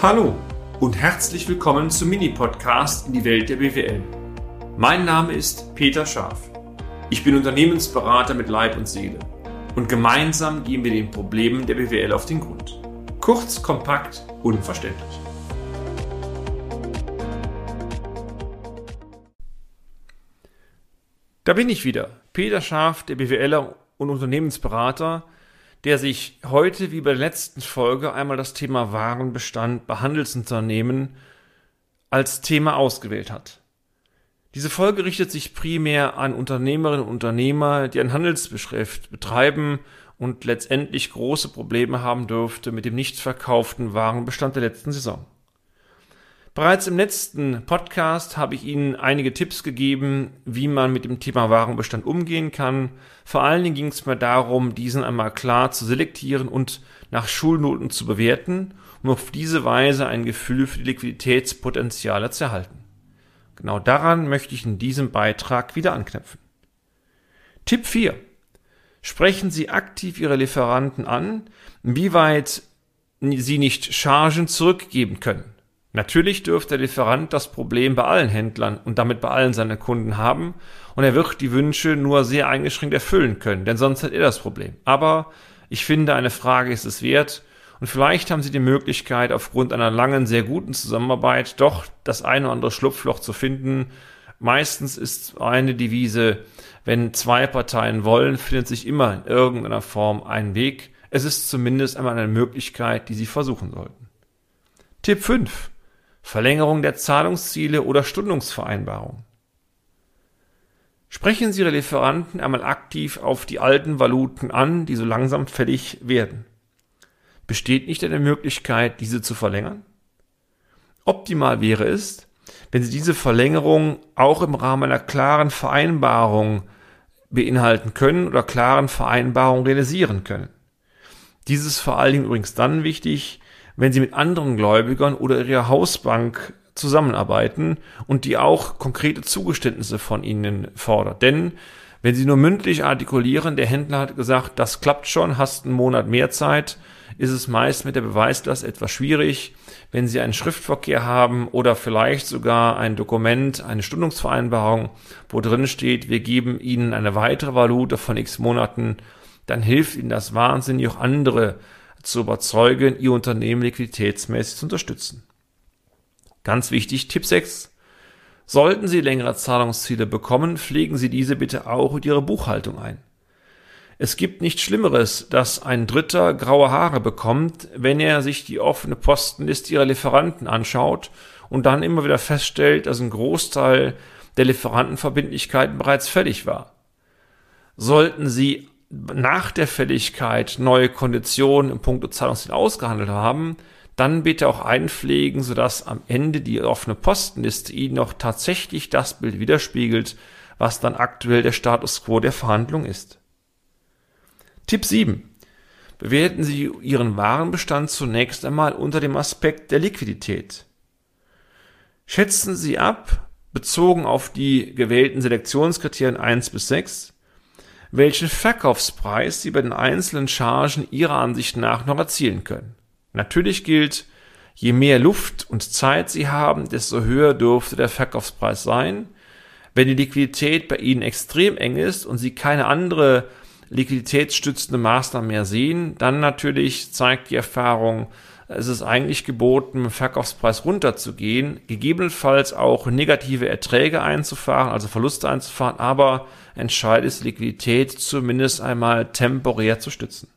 Hallo und herzlich willkommen zum Mini-Podcast in die Welt der BWL. Mein Name ist Peter Scharf. Ich bin Unternehmensberater mit Leib und Seele und gemeinsam gehen wir den Problemen der BWL auf den Grund. Kurz, kompakt, unverständlich. Da bin ich wieder, Peter Scharf, der BWLer und Unternehmensberater der sich heute wie bei der letzten Folge einmal das Thema Warenbestand bei Handelsunternehmen als Thema ausgewählt hat. Diese Folge richtet sich primär an Unternehmerinnen und Unternehmer, die ein Handelsgeschäft betreiben und letztendlich große Probleme haben dürfte mit dem nicht verkauften Warenbestand der letzten Saison. Bereits im letzten Podcast habe ich Ihnen einige Tipps gegeben, wie man mit dem Thema Warenbestand umgehen kann. Vor allen Dingen ging es mir darum, diesen einmal klar zu selektieren und nach Schulnoten zu bewerten, um auf diese Weise ein Gefühl für die Liquiditätspotenziale zu erhalten. Genau daran möchte ich in diesem Beitrag wieder anknüpfen. Tipp 4. Sprechen Sie aktiv Ihre Lieferanten an, inwieweit Sie nicht Chargen zurückgeben können. Natürlich dürfte der Lieferant das Problem bei allen Händlern und damit bei allen seinen Kunden haben und er wird die Wünsche nur sehr eingeschränkt erfüllen können, denn sonst hat er das Problem. Aber ich finde, eine Frage ist es wert und vielleicht haben Sie die Möglichkeit, aufgrund einer langen, sehr guten Zusammenarbeit doch das eine oder andere Schlupfloch zu finden. Meistens ist eine Devise, wenn zwei Parteien wollen, findet sich immer in irgendeiner Form ein Weg. Es ist zumindest einmal eine Möglichkeit, die Sie versuchen sollten. Tipp 5. Verlängerung der Zahlungsziele oder Stundungsvereinbarung. Sprechen Sie Ihre Lieferanten einmal aktiv auf die alten Valuten an, die so langsam fällig werden. Besteht nicht eine Möglichkeit, diese zu verlängern? Optimal wäre es, wenn Sie diese Verlängerung auch im Rahmen einer klaren Vereinbarung beinhalten können oder klaren Vereinbarung realisieren können. Dieses ist vor allen Dingen übrigens dann wichtig, wenn sie mit anderen Gläubigern oder ihrer Hausbank zusammenarbeiten und die auch konkrete Zugeständnisse von ihnen fordert. Denn wenn sie nur mündlich artikulieren, der Händler hat gesagt, das klappt schon, hast einen Monat mehr Zeit, ist es meist mit der Beweislast etwas schwierig. Wenn Sie einen Schriftverkehr haben oder vielleicht sogar ein Dokument, eine Stundungsvereinbarung, wo drin steht, wir geben Ihnen eine weitere Valute von x Monaten, dann hilft Ihnen das wahnsinnig auch andere zu überzeugen, Ihr Unternehmen liquiditätsmäßig zu unterstützen. Ganz wichtig, Tipp 6. Sollten Sie längere Zahlungsziele bekommen, pflegen Sie diese bitte auch in Ihre Buchhaltung ein. Es gibt nichts Schlimmeres, dass ein Dritter graue Haare bekommt, wenn er sich die offene Postenliste Ihrer Lieferanten anschaut und dann immer wieder feststellt, dass ein Großteil der Lieferantenverbindlichkeiten bereits fällig war. Sollten Sie nach der Fälligkeit neue Konditionen im Punkt Zahlungsziel ausgehandelt haben, dann bitte auch einpflegen, sodass am Ende die offene Postenliste Ihnen noch tatsächlich das Bild widerspiegelt, was dann aktuell der Status quo der Verhandlung ist. Tipp 7. Bewerten Sie Ihren Warenbestand zunächst einmal unter dem Aspekt der Liquidität. Schätzen Sie ab, bezogen auf die gewählten Selektionskriterien 1 bis 6, welchen Verkaufspreis Sie bei den einzelnen Chargen Ihrer Ansicht nach noch erzielen können. Natürlich gilt, je mehr Luft und Zeit Sie haben, desto höher dürfte der Verkaufspreis sein. Wenn die Liquidität bei Ihnen extrem eng ist und Sie keine andere liquiditätsstützende Maßnahme mehr sehen, dann natürlich zeigt die Erfahrung, es ist eigentlich geboten, im Verkaufspreis runterzugehen, gegebenenfalls auch negative Erträge einzufahren, also Verluste einzufahren, aber entscheidend ist Liquidität zumindest einmal temporär zu stützen.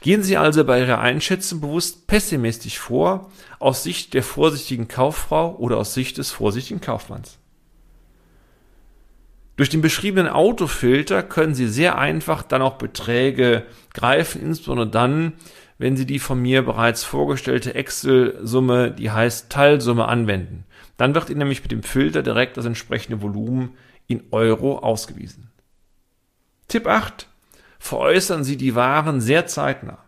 Gehen Sie also bei Ihrer Einschätzung bewusst pessimistisch vor, aus Sicht der vorsichtigen Kauffrau oder aus Sicht des vorsichtigen Kaufmanns. Durch den beschriebenen Autofilter können Sie sehr einfach dann auch Beträge greifen, insbesondere dann, wenn Sie die von mir bereits vorgestellte Excel-Summe, die heißt Teilsumme, anwenden. Dann wird Ihnen nämlich mit dem Filter direkt das entsprechende Volumen in Euro ausgewiesen. Tipp 8. Veräußern Sie die Waren sehr zeitnah.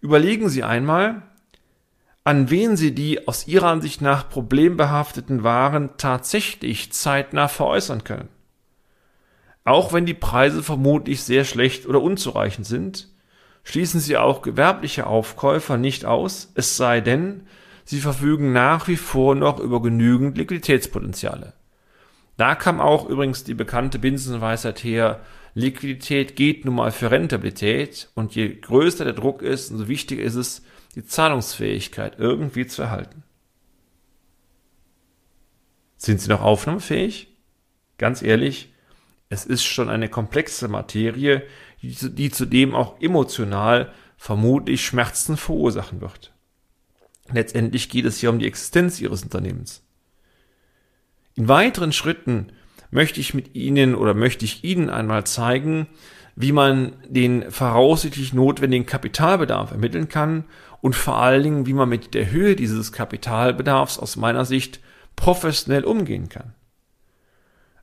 Überlegen Sie einmal, an wen Sie die aus Ihrer Ansicht nach problembehafteten Waren tatsächlich zeitnah veräußern können. Auch wenn die Preise vermutlich sehr schlecht oder unzureichend sind, schließen Sie auch gewerbliche Aufkäufer nicht aus, es sei denn, sie verfügen nach wie vor noch über genügend Liquiditätspotenziale. Da kam auch übrigens die bekannte Binsenweisheit her, Liquidität geht nun mal für Rentabilität und je größer der Druck ist, umso wichtiger ist es, die Zahlungsfähigkeit irgendwie zu erhalten. Sind Sie noch aufnahmefähig? Ganz ehrlich, es ist schon eine komplexe Materie, die, zudem auch emotional vermutlich Schmerzen verursachen wird. Letztendlich geht es hier um die Existenz Ihres Unternehmens. In weiteren Schritten möchte ich mit Ihnen oder möchte ich Ihnen einmal zeigen, wie man den voraussichtlich notwendigen Kapitalbedarf ermitteln kann und vor allen Dingen, wie man mit der Höhe dieses Kapitalbedarfs aus meiner Sicht professionell umgehen kann.